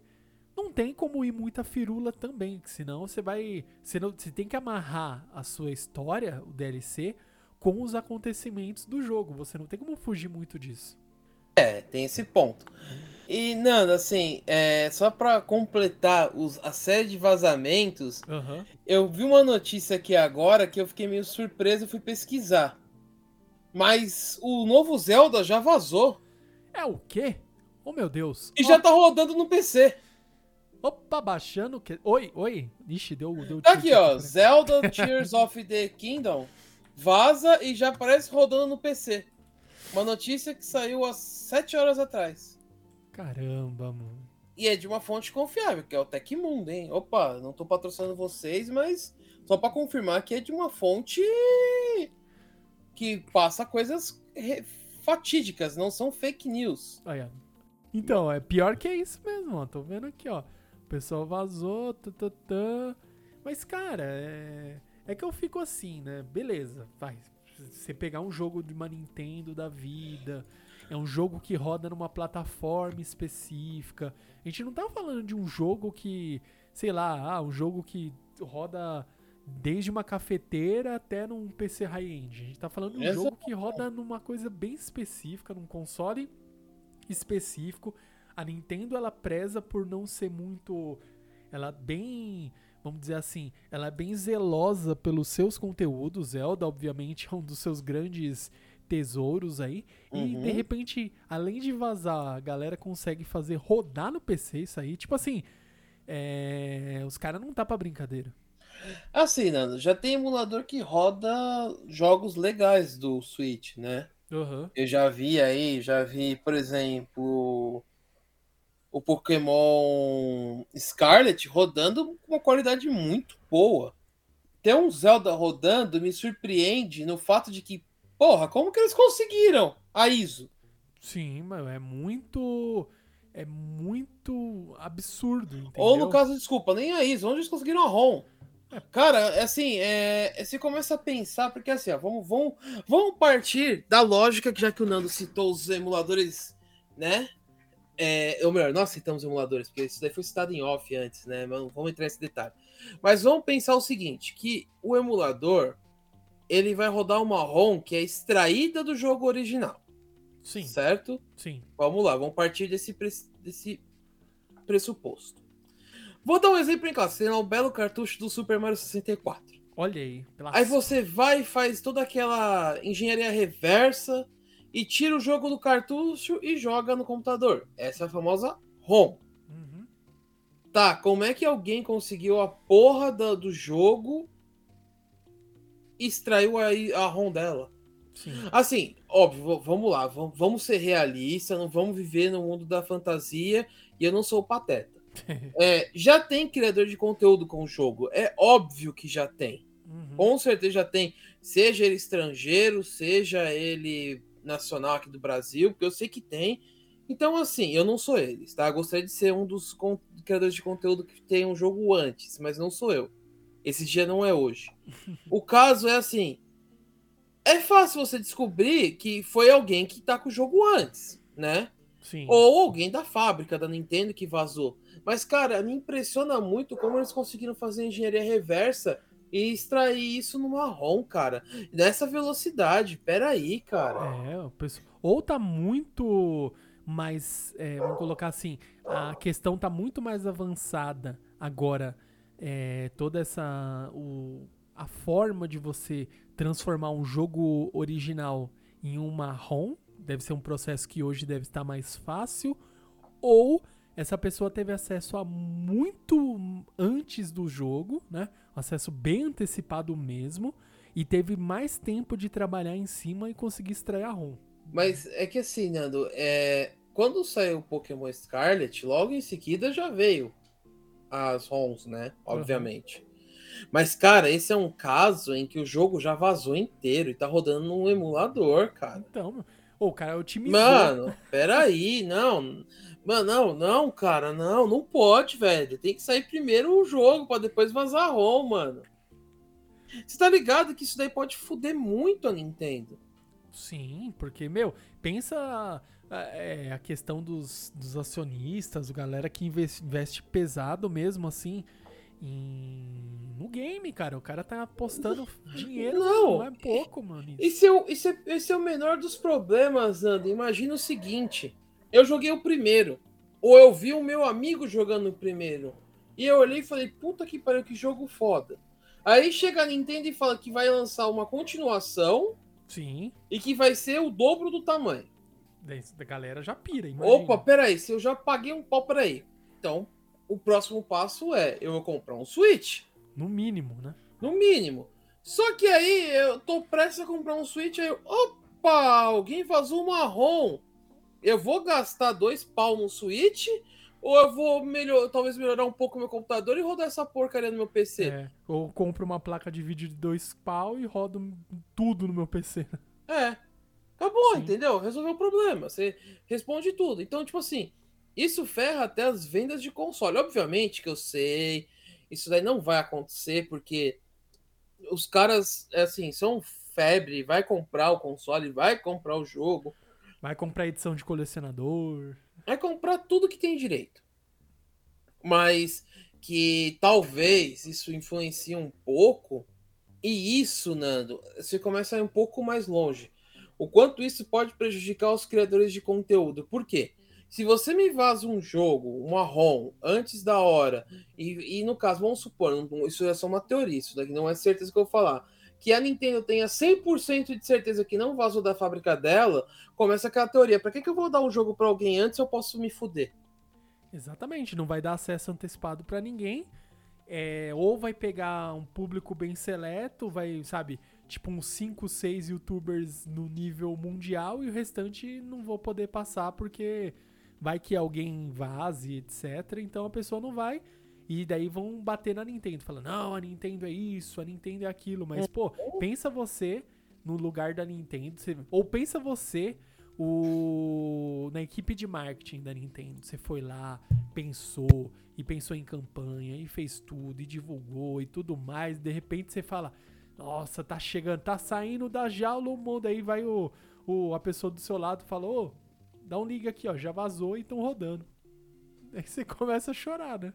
não tem como ir muita firula também. Senão você vai. Você, não, você tem que amarrar a sua história, o DLC, com os acontecimentos do jogo. Você não tem como fugir muito disso. É, tem esse ponto. E, Nanda, assim, é, só pra completar os, a série de vazamentos, Aham. Eu vi uma notícia aqui agora que eu fiquei meio surpreso e fui pesquisar. Mas o novo Zelda já vazou. É o quê? Oh, meu Deus. E Ó, já tá rodando no PC. Opa, baixando o? Oi, oi. Ixi, deu, deu Tá aqui, ó. Zelda Tears of the Kingdom vaza e já aparece rodando no PC. Uma notícia que saiu há 7 horas atrás. Caramba, mano. E é de uma fonte confiável, que é o Tecmundo, hein? Opa, não tô patrocinando vocês, mas só pra confirmar que é de uma fonte que passa coisas fatídicas, não são fake news. Olha. Então, é pior que isso mesmo, ó. Tô vendo aqui, ó. O pessoal vazou, tã, tã, tã. Mas, cara, é... é que eu fico assim, né? Beleza, vai. Você pegar um jogo de uma Nintendo da vida, é um jogo que roda numa plataforma específica. A gente não tá falando de um jogo que, sei lá, ah, um jogo que roda desde uma cafeteira até num PC high-end. A gente tá falando de um Exato. jogo que roda numa coisa bem específica, num console específico. A Nintendo ela preza por não ser muito ela bem, vamos dizer assim, ela é bem zelosa pelos seus conteúdos. Zelda, obviamente, é um dos seus grandes tesouros aí. E Uhum. de repente, além de vazar, a galera consegue fazer rodar no PC isso aí. Tipo assim, é, os caras não tá pra brincadeira. Assim, Nando, já tem emulador que roda jogos legais do Switch, né? Aham. Eu já vi aí, já vi, por exemplo, o Pokémon Scarlet rodando com uma qualidade muito boa. Ter um Zelda rodando me surpreende no fato de que, porra, como que eles conseguiram a ISO? Sim, mas é muito. É muito absurdo, entendeu? Ou no caso, desculpa, nem a ISO, onde eles conseguiram a ROM? Cara, é assim, é, você começa a pensar, porque assim, ó, vamos, vamos, vamos partir da lógica que já que o Nando citou os emuladores, né? É, ou melhor, nós citamos emuladores, porque isso daí foi citado em off antes, né? Mas não vamos entrar nesse detalhe. Mas vamos pensar o seguinte: que o emulador ele vai rodar uma ROM que é extraída do jogo original. Sim, Certo? sim. Vamos lá, vamos partir desse, pres- desse pressuposto. Vou dar um exemplo em classe, você tem lá um belo cartucho do Super Mario 64. Olha aí. Pela... Aí você vai e faz toda aquela engenharia reversa e tira o jogo do cartucho e joga no computador. Essa é a famosa ROM. Uhum. Tá, como é que alguém conseguiu a porra da- do jogo e extraiu a, a ROM dela? Sim. Assim, óbvio, vamos lá, vamos, vamos ser realistas, não vamos viver no mundo da fantasia e eu não sou o pateta. É, já tem criador de conteúdo com o jogo, é óbvio que já tem. Uhum. Com certeza já tem, seja ele estrangeiro, seja ele nacional aqui do Brasil, porque eu sei que tem. Então, assim, eu não sou eles, tá? Eu gostaria de ser um dos criadores de conteúdo que tem um jogo antes, mas não sou eu. Esse dia não é hoje. O caso é assim: é fácil você descobrir que foi alguém que tá com o jogo antes, né? Sim. Ou alguém da fábrica da Nintendo que vazou. Mas, cara, me impressiona muito como eles conseguiram fazer engenharia reversa e extrair isso numa ROM, cara. Nessa velocidade. Peraí, cara. É, o pessoal. Ou tá muito mais. é, vamos colocar assim. A questão tá muito mais avançada agora. é, toda essa. O, a forma de você transformar um jogo original em uma ROM. Deve ser um processo que hoje deve estar mais fácil. Ou essa pessoa teve acesso a muito antes do jogo, né? Acesso bem antecipado mesmo. E teve mais tempo de trabalhar em cima e conseguir extrair a ROM. Mas é que assim, Nando, é... quando saiu o Pokémon Scarlet, logo em seguida já veio as ROMs, né? Obviamente. Mas, cara, esse é um caso em que o jogo já vazou inteiro e tá rodando num emulador, cara. Então, o cara otimizou. Mano, peraí, não. Mano, não, não, cara, não, não pode, velho. Tem que sair primeiro o jogo pra depois vazar a ROM, mano. Você tá ligado que isso daí pode fuder muito a Nintendo? Sim, porque, meu, pensa é, a questão dos, dos acionistas, o galera que investe, investe pesado mesmo, assim, em, no game, cara. O cara tá apostando dinheiro, Não. não é pouco, mano. isso. Esse é, o, esse, é, esse é o menor dos problemas, Nando. Imagina o seguinte: eu joguei o primeiro, ou eu vi o meu amigo jogando o primeiro, e eu olhei e falei, puta que pariu, que jogo foda. Aí chega a Nintendo e fala que vai lançar uma continuação Sim, e que vai ser o dobro do tamanho. a galera já pira, imagina. Opa, peraí, se eu já paguei um pau, peraí. Então, o próximo passo é, eu vou comprar um Switch, No mínimo, né? no mínimo. Só que aí, eu tô prestes a comprar um Switch, aí eu, opa, alguém vazou uma ROM. Eu vou gastar dois pau no Switch, ou eu vou melhor, talvez melhorar um pouco o meu computador e rodar essa porcaria no meu PC? É, ou compro uma placa de vídeo de dois pau e rodo tudo no meu PC. É. Acabou, Sim. entendeu? Resolveu o problema. Você responde tudo. Então, tipo assim, isso ferra até as vendas de console. Obviamente que eu sei, isso daí não vai acontecer, porque os caras, é assim, são febre, vai comprar o console, vai comprar o jogo, Vai comprar edição de colecionador. vai comprar tudo que tem direito. Mas que talvez isso influencie um pouco, e isso, Nando, você começa a ir um pouco mais longe. O quanto isso pode prejudicar os criadores de conteúdo. Por quê? Se você me vaza um jogo, uma ROM, antes da hora, e, e no caso, vamos supor, isso é só uma teoria, isso daqui não é certeza que eu vou falar, que a Nintendo tenha 100% de certeza que não vazou da fábrica dela, começa aquela teoria. Pra que, que eu vou dar um jogo pra alguém antes eu posso me fuder? Exatamente, não vai dar acesso antecipado pra ninguém. É, ou vai pegar um público bem seleto, vai, sabe, tipo uns 5, 6 youtubers no nível mundial e o restante não vou poder passar porque vai que alguém vaze, etc. Então a pessoa não vai. E daí vão bater na Nintendo, falando, não, a Nintendo é isso, a Nintendo é aquilo. Mas, pô, pensa você no lugar da Nintendo. você- ou pensa você o na equipe de marketing da Nintendo. Você foi lá, pensou e pensou em campanha e fez tudo e divulgou e tudo mais. De repente você fala: "Nossa, tá chegando, tá saindo da jaula o mundo". Aí vai o, o a pessoa do seu lado e fala: "Ô, dá um liga aqui, ó, já vazou e estão rodando. Aí você começa a chorar, né?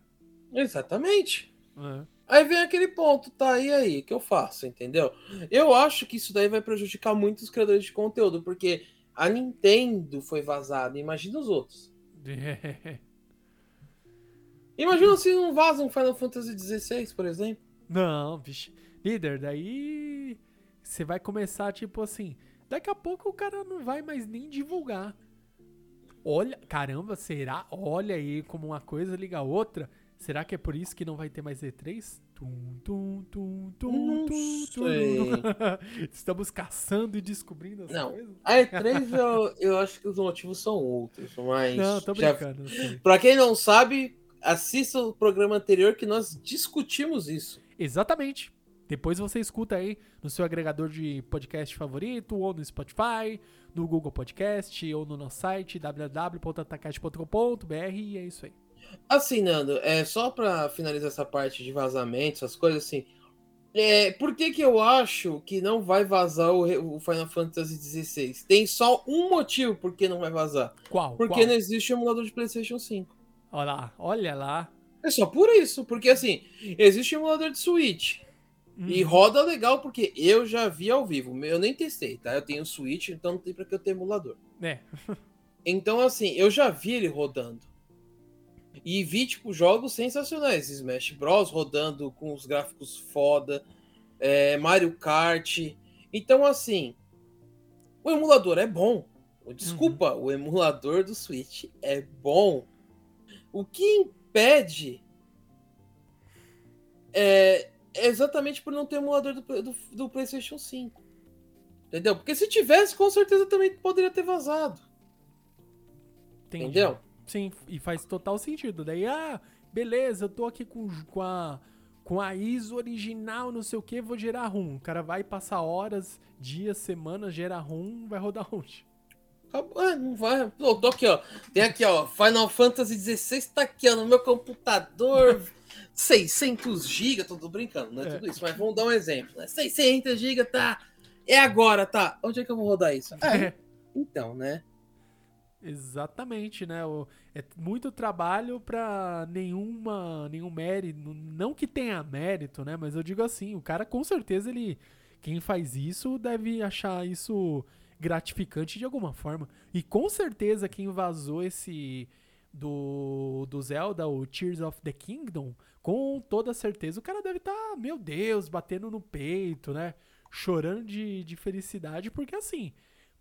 Exatamente. É. Aí vem aquele ponto, tá? E aí, o que eu faço, entendeu? Eu acho que isso daí vai prejudicar muito os criadores de conteúdo, porque a Nintendo foi vazada, imagina os outros. Imagina se não vazam Final Fantasy XVI, por exemplo. Não, bicho. Líder, daí você vai começar, tipo assim. Daqui a pouco o cara não vai mais nem divulgar. Olha, caramba, será? Olha aí como uma coisa liga a outra. Será que é por isso que não vai ter mais E3? Tum, tum, tum, tum, Não tum, tum. Estamos caçando e descobrindo as Não. coisas. A E3, eu, eu acho que os motivos são outros, mas. Não, tô já- brincando. sei. Pra quem não sabe, assista o programa anterior que nós discutimos isso. Exatamente. Depois você escuta aí no seu agregador de podcast favorito, ou no Spotify, no Google Podcast, ou no nosso site www.atacast.com.br e é isso aí. Assim, Nando, é só pra finalizar essa parte de vazamento, essas coisas assim. É, por que, que eu acho que não vai vazar o, o Final Fantasy XVI? Tem só um motivo por que não vai vazar. Qual? Porque Qual? não existe emulador de PlayStation 5. Olha lá, olha lá. É só por isso. Porque assim, existe emulador de Switch. E Hum, roda legal porque eu já vi ao vivo. Eu nem testei, tá? Eu tenho Switch, então não tem pra que eu ter emulador. É, Então, assim, eu já vi ele rodando. E vi, tipo, jogos sensacionais. Smash Bros. rodando com os gráficos foda. é, Mario Kart. Então, assim, o emulador é bom. Desculpa, o emulador do Switch é bom. O que impede é é exatamente por não ter emulador do, do, do PlayStation 5. Entendeu? Porque se tivesse, com certeza também poderia ter vazado. entendi. Entendeu? Sim, e faz total sentido. Daí, ah, beleza, eu tô aqui com, com a com a ISO original, não sei o que, vou gerar ROM. O cara vai passar horas, dias, semanas, gera ROM, vai rodar onde? Acabou, ah, não vai. Tô aqui, ó. Tem aqui, ó. Final Fantasy XVI tá aqui, ó, no meu computador. 600 GB, tô, tô brincando, não é, É. tudo isso, mas vamos dar um exemplo, né? 600 GB, tá? É agora, tá? Onde é que eu vou rodar isso? É, então, né? Exatamente, né? O- é muito trabalho pra nenhuma, nenhum mérito. Não que tenha mérito, né? Mas eu digo assim, o cara com certeza ele. Quem faz isso deve achar isso gratificante de alguma forma. E com certeza quem vazou esse do, do Zelda, o Tears of the Kingdom, com toda certeza o cara deve estar, meu Deus, batendo no peito, né? Chorando de, de felicidade, porque assim,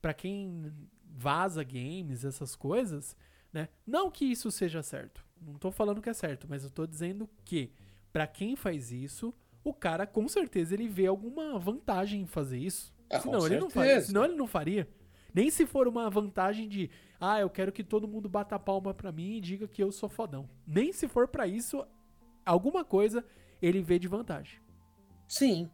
pra quem vaza games, essas coisas, né? Não que isso seja certo. Não tô falando que é certo, mas eu tô dizendo que pra quem faz isso, o cara com certeza ele vê alguma vantagem em fazer isso. Com senão ele não faria, senão ele não faria. Nem se for uma vantagem de, ah, eu quero que todo mundo bata a palma pra mim e diga que eu sou fodão. Nem se for pra isso, alguma coisa ele vê de vantagem. Sim.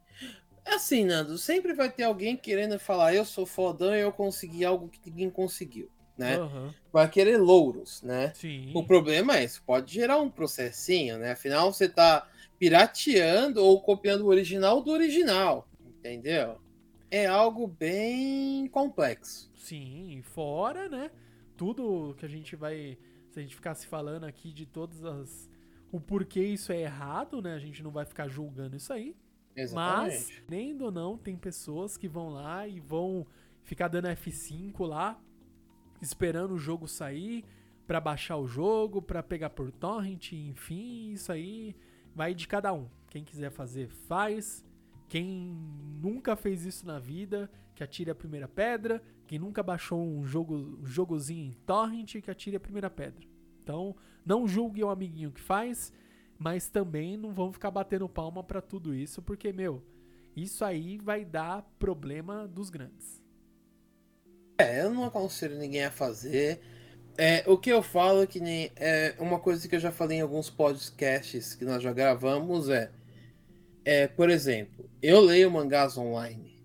É assim, Nando, sempre vai ter alguém querendo falar, eu sou fodão e eu consegui algo que ninguém conseguiu, né? Aham. Vai querer louros, né? Sim. O problema é isso, pode gerar um processinho, né? Afinal, você tá pirateando ou copiando o original do original, entendeu? É algo bem complexo. Sim, fora, né? Tudo que a gente vai. Se a gente ficasse falando aqui de todas as. O porquê isso é errado, né? A gente não vai ficar julgando isso aí. Mas, Exatamente. nem ou não, tem pessoas que vão lá e vão ficar dando F5 lá, esperando o jogo sair pra baixar o jogo, pra pegar por torrent, enfim, isso aí vai de cada um. Quem quiser fazer, faz. Quem nunca fez isso na vida, que atire a primeira pedra. Quem nunca baixou um jogo, um jogozinho em torrent, que atire a primeira pedra. Então, não julgue o amiguinho que faz, mas também não vão ficar batendo palma pra tudo isso, porque, meu, isso aí vai dar problema dos grandes. É, eu não aconselho ninguém a fazer. É, o que eu falo é que nem é uma coisa que eu já falei em alguns podcasts que nós já gravamos é, é por exemplo, eu leio mangás online.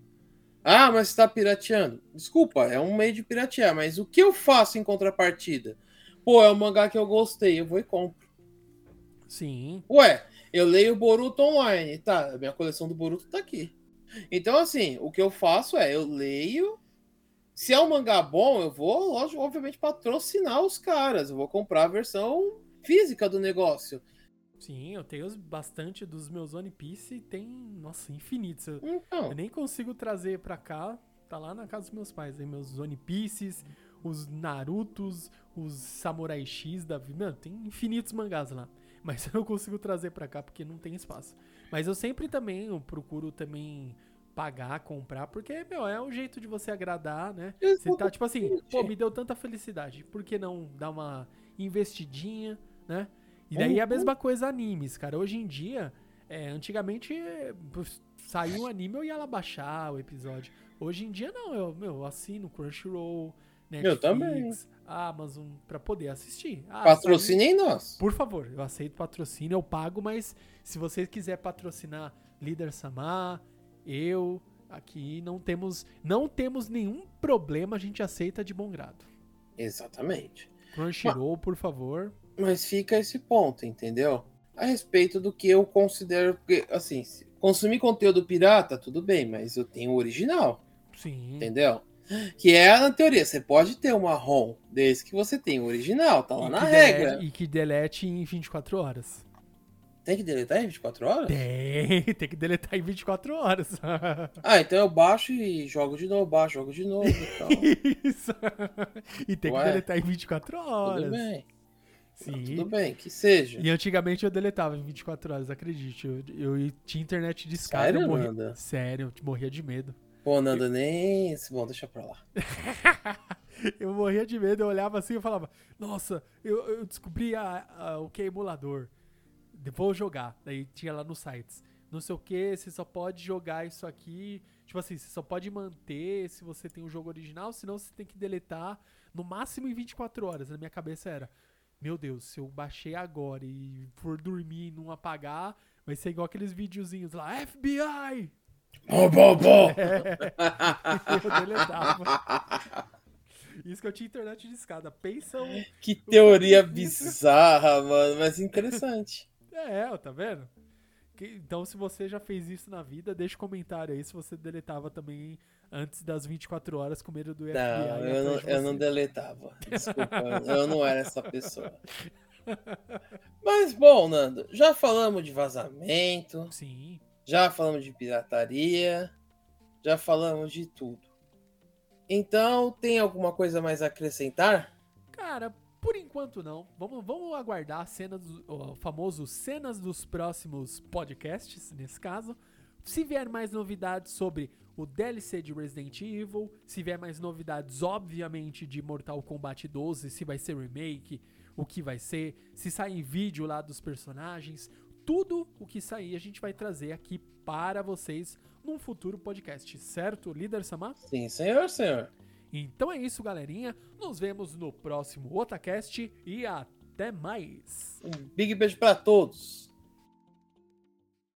Ah, mas você tá pirateando. Desculpa, é um meio de piratear, mas o que eu faço em contrapartida? Pô, é um mangá que eu gostei, eu vou e compro. Sim, Ué, eu leio Boruto online, tá? A minha coleção do Boruto tá aqui. Então, assim, o que eu faço é, eu leio se é um mangá bom, eu vou, lógico, obviamente, patrocinar os caras. Eu vou comprar a versão física do negócio. Sim, eu tenho bastante dos meus One Piece, tem, nossa, infinitos. Eu, Então, eu nem consigo trazer pra cá, tá lá na casa dos meus pais, aí meus One Pieces, os Narutos, os Samurai X da vida. Mano, tem infinitos mangás lá. Mas eu não consigo trazer pra cá porque não tem espaço. Mas eu sempre também eu procuro também pagar, comprar, porque, meu, é um jeito de você agradar, né? Você tá tipo assim, pô, me deu tanta felicidade, por que não dar uma investidinha, né? E daí é a mesma coisa animes, cara. Hoje em dia, é, antigamente saiu um anime, eu ia lá baixar o episódio. Hoje em dia não, eu, meu, eu assino Crunchyroll, Netflix, também. Amazon, pra poder assistir. Ah, patrocinem nós. por favor, eu aceito patrocínio, eu pago, mas se você quiser patrocinar Líder Samar, eu aqui não temos não temos nenhum problema, a gente aceita de bom grado. Exatamente. Crunchyroll, por favor. Mas fica esse ponto, entendeu? A respeito do que eu considero. Porque, assim, consumir conteúdo pirata, tudo bem, mas eu tenho o original, Sim. entendeu? Que é, na teoria, você pode ter uma ROM desde que você tenha o original, tá lá E na regra. delete- e que delete em 24 horas. Tem que deletar em 24 horas? Tem, tem que deletar em 24 horas. Ah, então eu baixo e jogo de novo, baixo, jogo de novo. Então, Isso. E tem Ué? que deletar em 24 horas. tudo bem. Sim. Tudo bem, que seja. E antigamente eu deletava em 24 horas, acredite. Eu, eu tinha internet de escada. Sério, eu morria? Sério, eu morria de medo. Pô, Nando, nem. Bom, deixa pra lá. Eu morria de medo, eu olhava assim e falava, nossa, eu, eu descobri a- a- o que é emulador. Vou jogar. Daí tinha lá nos sites. Não sei o que, você só pode jogar isso aqui. Tipo assim, você só pode manter se você tem o jogo original, senão você tem que deletar no máximo em 24 horas. Na minha cabeça era, meu Deus, se eu baixei agora e for dormir e não apagar, vai ser igual aqueles videozinhos lá, FBI! Bom, bom, bom. eu deletava. Isso que eu tinha internet de escada. Pensa um... Que teoria bizarra, mano, mas interessante. É, tá vendo? Então, se você já fez isso na vida, deixa um comentário aí se você deletava também antes das 24 horas com medo do FBI. Não, eu não, eu não deletava. Desculpa, eu não era essa pessoa. Mas bom, Nando, já falamos de vazamento, Sim. Já falamos de pirataria, já falamos de tudo. Então, tem alguma coisa mais a acrescentar? Cara, por enquanto não. Vamos, vamos aguardar a cena do, o famoso cenas dos próximos podcasts, nesse caso. Se vier mais novidades sobre o DLC de Resident Evil, se vier mais novidades, obviamente, de Mortal Kombat 12, se vai ser remake, o que vai ser, se sair vídeo lá dos personagens, tudo o que sair a gente vai trazer aqui para vocês num futuro podcast, certo, líder Samar? Sim, senhor, senhor. Então é isso, galerinha. Nos vemos no próximo Otacast e até mais. Um big beijo pra todos.